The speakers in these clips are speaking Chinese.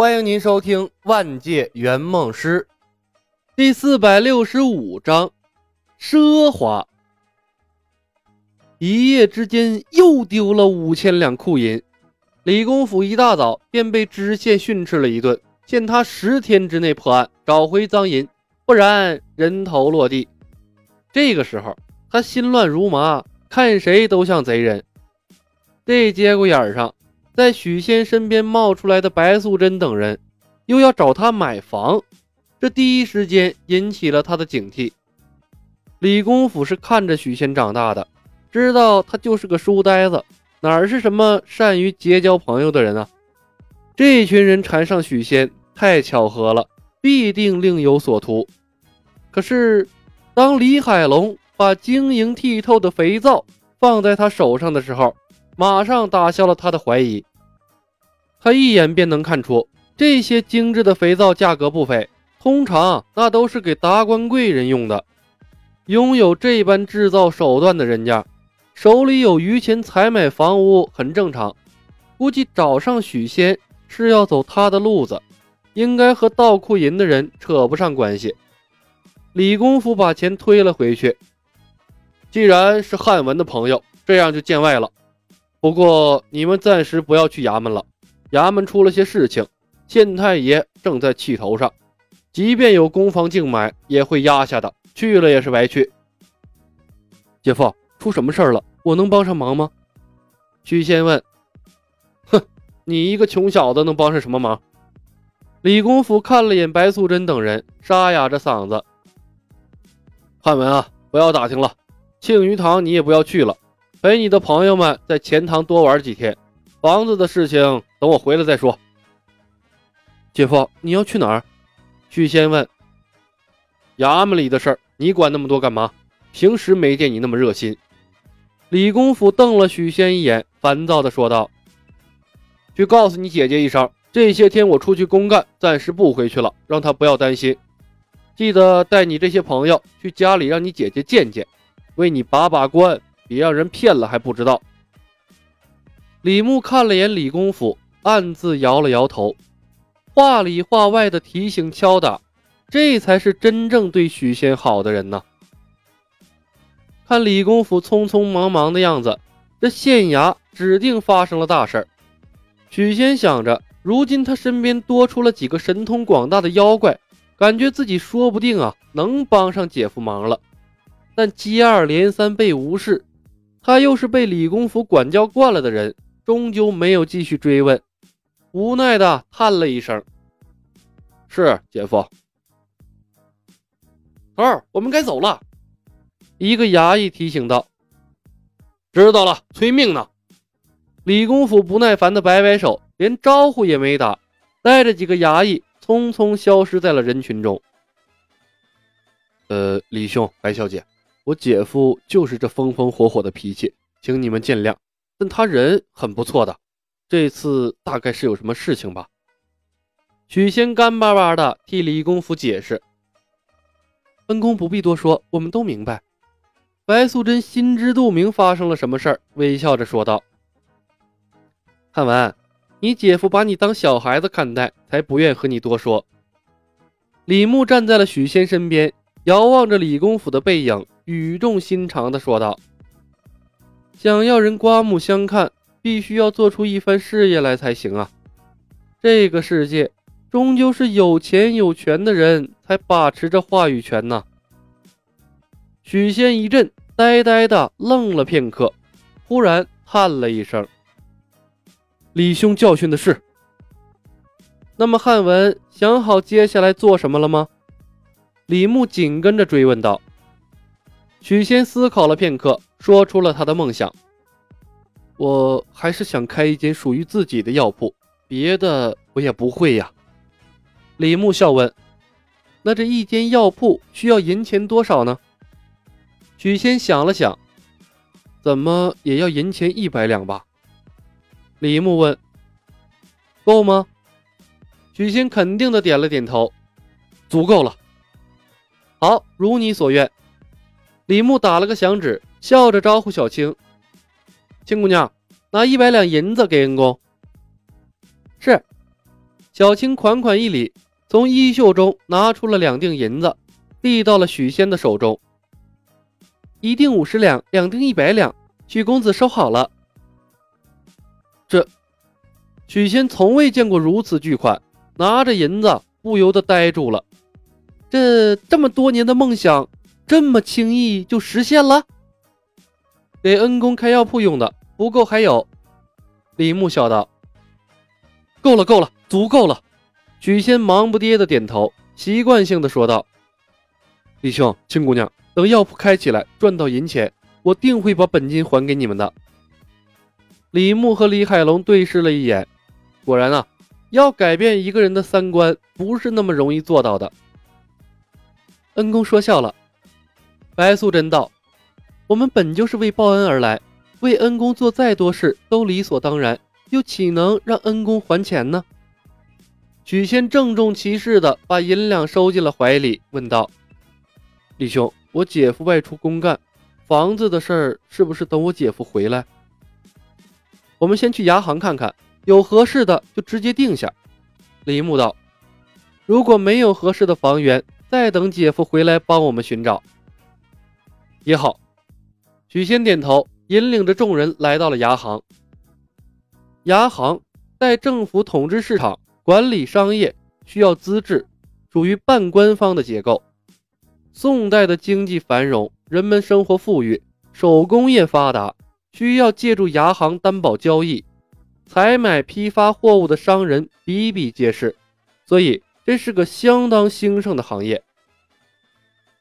欢迎您收听《万界圆梦师》第四百六十五章：奢华。一夜之间又丢了五千两库银，李公甫一大早便被知县训斥了一顿，限他十天之内破案，找回赃银，不然人头落地。这个时候，他心乱如麻，看谁都像贼人。这节骨眼上。在许仙身边冒出来的白素贞等人，又要找他买房，这第一时间引起了他的警惕。李公甫是看着许仙长大的，知道他就是个书呆子，哪是什么善于结交朋友的人啊？这群人缠上许仙，太巧合了，必定另有所图。可是，当李海龙把晶莹剔透的肥皂放在他手上的时候，马上打消了他的怀疑。他一眼便能看出，这些精致的肥皂价格不菲，通常那都是给达官贵人用的。拥有这般制造手段的人家，手里有余钱采买房屋很正常。估计找上许仙是要走他的路子，应该和盗库银的人扯不上关系。李公甫把钱推了回去。既然是汉文的朋友，这样就见外了。不过你们暂时不要去衙门了。衙门出了些事情，县太爷正在气头上，即便有公房竞买，也会压下的。去了也是白去。姐夫，出什么事儿了？我能帮上忙吗？许仙问。哼，你一个穷小子能帮上什么忙？李公甫看了眼白素贞等人，沙哑着嗓子：“汉文啊，不要打听了，庆余堂你也不要去了，陪你的朋友们在钱塘多玩几天。房子的事情。”等我回来再说。姐夫，你要去哪儿？许仙问。衙门里的事儿，你管那么多干嘛？平时没见你那么热心。李公甫瞪了许仙一眼，烦躁地说道：“去告诉你姐姐一声，这些天我出去公干，暂时不回去了，让她不要担心。记得带你这些朋友去家里，让你姐姐见见，为你把把关，别让人骗了还不知道。”李牧看了眼李公甫。暗自摇了摇头，话里话外的提醒敲打，这才是真正对许仙好的人呢。看李公甫匆匆忙忙的样子，这县衙指定发生了大事儿。许仙想着，如今他身边多出了几个神通广大的妖怪，感觉自己说不定啊能帮上姐夫忙了。但接二连三被无视，他又是被李公甫管教惯了的人，终究没有继续追问。无奈的叹了一声：“是姐夫。”头儿，我们该走了。一个衙役提醒道：“知道了，催命呢。”李公甫不耐烦的摆摆手，连招呼也没打，带着几个衙役匆匆消失在了人群中。呃，李兄、白小姐，我姐夫就是这风风火火的脾气，请你们见谅。但他人很不错的。这次大概是有什么事情吧？许仙干巴巴的替李公甫解释：“本宫不必多说，我们都明白。”白素贞心知肚明发生了什么事儿，微笑着说道：“汉文，你姐夫把你当小孩子看待，才不愿和你多说。”李牧站在了许仙身边，遥望着李公甫的背影，语重心长的说道：“想要人刮目相看。”必须要做出一番事业来才行啊！这个世界终究是有钱有权的人才把持着话语权呢。许仙一阵，呆呆的愣了片刻，忽然叹了一声：“李兄教训的是。”那么汉文想好接下来做什么了吗？李牧紧跟着追问道。许仙思考了片刻，说出了他的梦想。我还是想开一间属于自己的药铺，别的我也不会呀。李牧笑问：“那这一间药铺需要银钱多少呢？”许仙想了想：“怎么也要银钱一百两吧？”李牧问：“够吗？”许仙肯定的点了点头：“足够了。”好，如你所愿。李牧打了个响指，笑着招呼小青。青姑娘，拿一百两银子给恩公。是。小青款款一礼，从衣袖中拿出了两锭银子，递到了许仙的手中。一锭五十两，两锭一百两，许公子收好了。这，许仙从未见过如此巨款，拿着银子不由得呆住了。这这么多年的梦想，这么轻易就实现了？给恩公开药铺用的，不够还有。李牧笑道：“够了，够了，足够了。”许仙忙不迭的点头，习惯性的说道：“李兄，青姑娘，等药铺开起来，赚到银钱，我定会把本金还给你们的。”李牧和李海龙对视了一眼，果然啊，要改变一个人的三观，不是那么容易做到的。恩公说笑了，白素贞道。我们本就是为报恩而来，为恩公做再多事都理所当然，又岂能让恩公还钱呢？许仙郑重其事地把银两收进了怀里，问道：“李兄，我姐夫外出公干，房子的事儿是不是等我姐夫回来？我们先去牙行看看，有合适的就直接定下。”李牧道：“如果没有合适的房源，再等姐夫回来帮我们寻找也好。”许仙点头，引领着众人来到了牙行。牙行在政府统治市场、管理商业，需要资质，属于半官方的结构。宋代的经济繁荣，人们生活富裕，手工业发达，需要借助牙行担保交易、采买、批发货物的商人比比皆是，所以这是个相当兴盛的行业。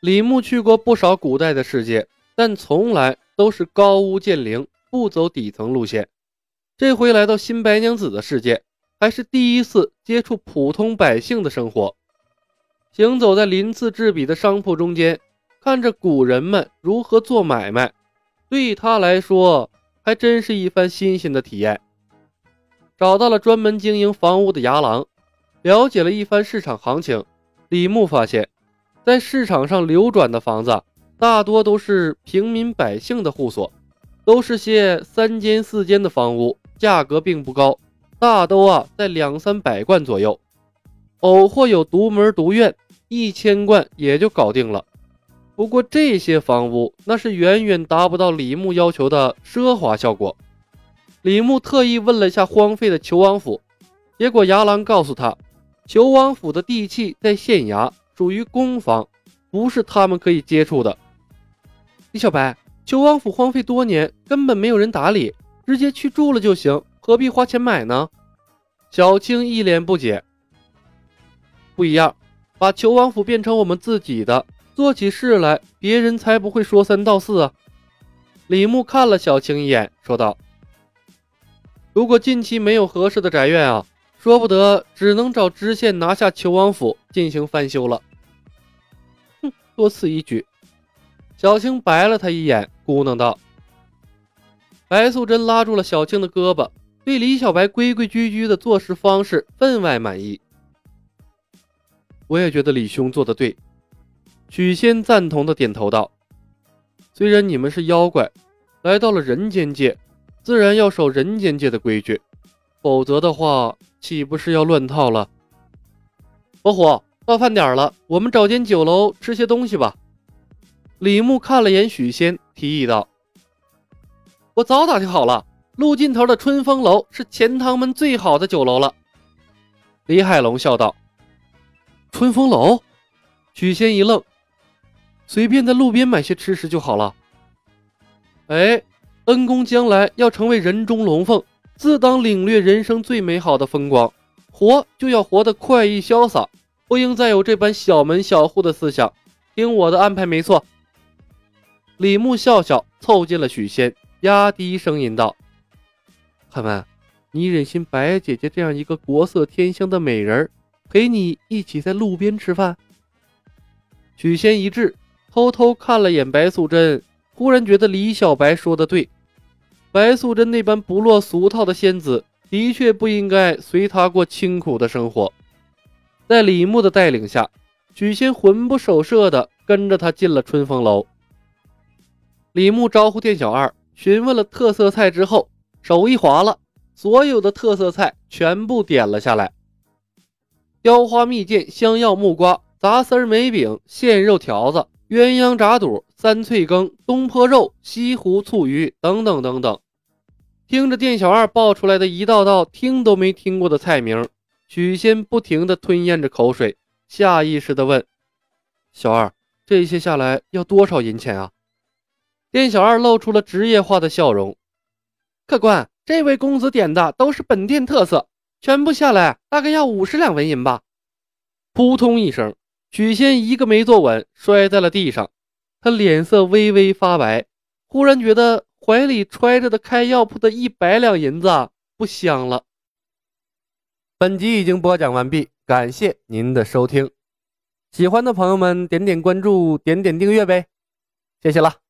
李牧去过不少古代的世界。但从来都是高屋建瓴，不走底层路线。这回来到新白娘子的世界，还是第一次接触普通百姓的生活。行走在鳞次栉比的商铺中间，看着古人们如何做买卖，对他来说还真是一番新鲜的体验。找到了专门经营房屋的牙郎，了解了一番市场行情。李牧发现，在市场上流转的房子。大多都是平民百姓的户所，都是些三间四间的房屋，价格并不高，大都啊在两三百贯左右，偶或有独门独院，一千贯也就搞定了。不过这些房屋那是远远达不到李牧要求的奢华效果。李牧特意问了一下荒废的求王府，结果牙郎告诉他，求王府的地契在县衙，属于公房，不是他们可以接触的。李小白，求王府荒废多年，根本没有人打理，直接去住了就行，何必花钱买呢？小青一脸不解。不一样，把求王府变成我们自己的，做起事来别人才不会说三道四啊！李牧看了小青一眼，说道：“如果近期没有合适的宅院啊，说不得只能找知县拿下求王府进行翻修了。”哼，多此一举。小青白了他一眼，咕囔道：“白素贞拉住了小青的胳膊，对李小白规规矩矩的做事方式分外满意。我也觉得李兄做的对。”许仙赞同的点头道：“虽然你们是妖怪，来到了人间界，自然要守人间界的规矩，否则的话，岂不是要乱套了？”火虎，到饭点了，我们找间酒楼吃些东西吧。李牧看了眼许仙，提议道：“我早打听好了，路尽头的春风楼是钱塘门最好的酒楼了。”李海龙笑道：“春风楼？”许仙一愣：“随便在路边买些吃食就好了。”哎，恩公将来要成为人中龙凤，自当领略人生最美好的风光，活就要活得快意潇洒，不应再有这般小门小户的思想。听我的安排，没错。李牧笑笑，凑近了许仙，压低声音道：“汉文，你忍心白姐姐这样一个国色天香的美人陪你一起在路边吃饭？”许仙一滞，偷偷看了眼白素贞，忽然觉得李小白说的对，白素贞那般不落俗套的仙子，的确不应该随他过清苦的生活。在李牧的带领下，许仙魂不守舍的跟着他进了春风楼。李牧招呼店小二，询问了特色菜之后，手一滑了，所有的特色菜全部点了下来。雕花蜜饯、香药木瓜、杂丝梅饼、鲜肉条子、鸳鸯炸肚、三脆羹、东坡肉、西湖醋鱼等等等等。听着店小二报出来的一道道听都没听过的菜名，许仙不停地吞咽着口水，下意识地问：“小二，这些下来要多少银钱啊？”店小二露出了职业化的笑容：“客官，这位公子点的都是本店特色，全部下来大概要五十两纹银吧。”扑通一声，许仙一个没坐稳，摔在了地上，他脸色微微发白，忽然觉得。怀里揣着的开药铺的一百两银子不香了。本集已经播讲完毕，感谢您的收听。喜欢的朋友们点点关注，点点订阅呗，谢谢了。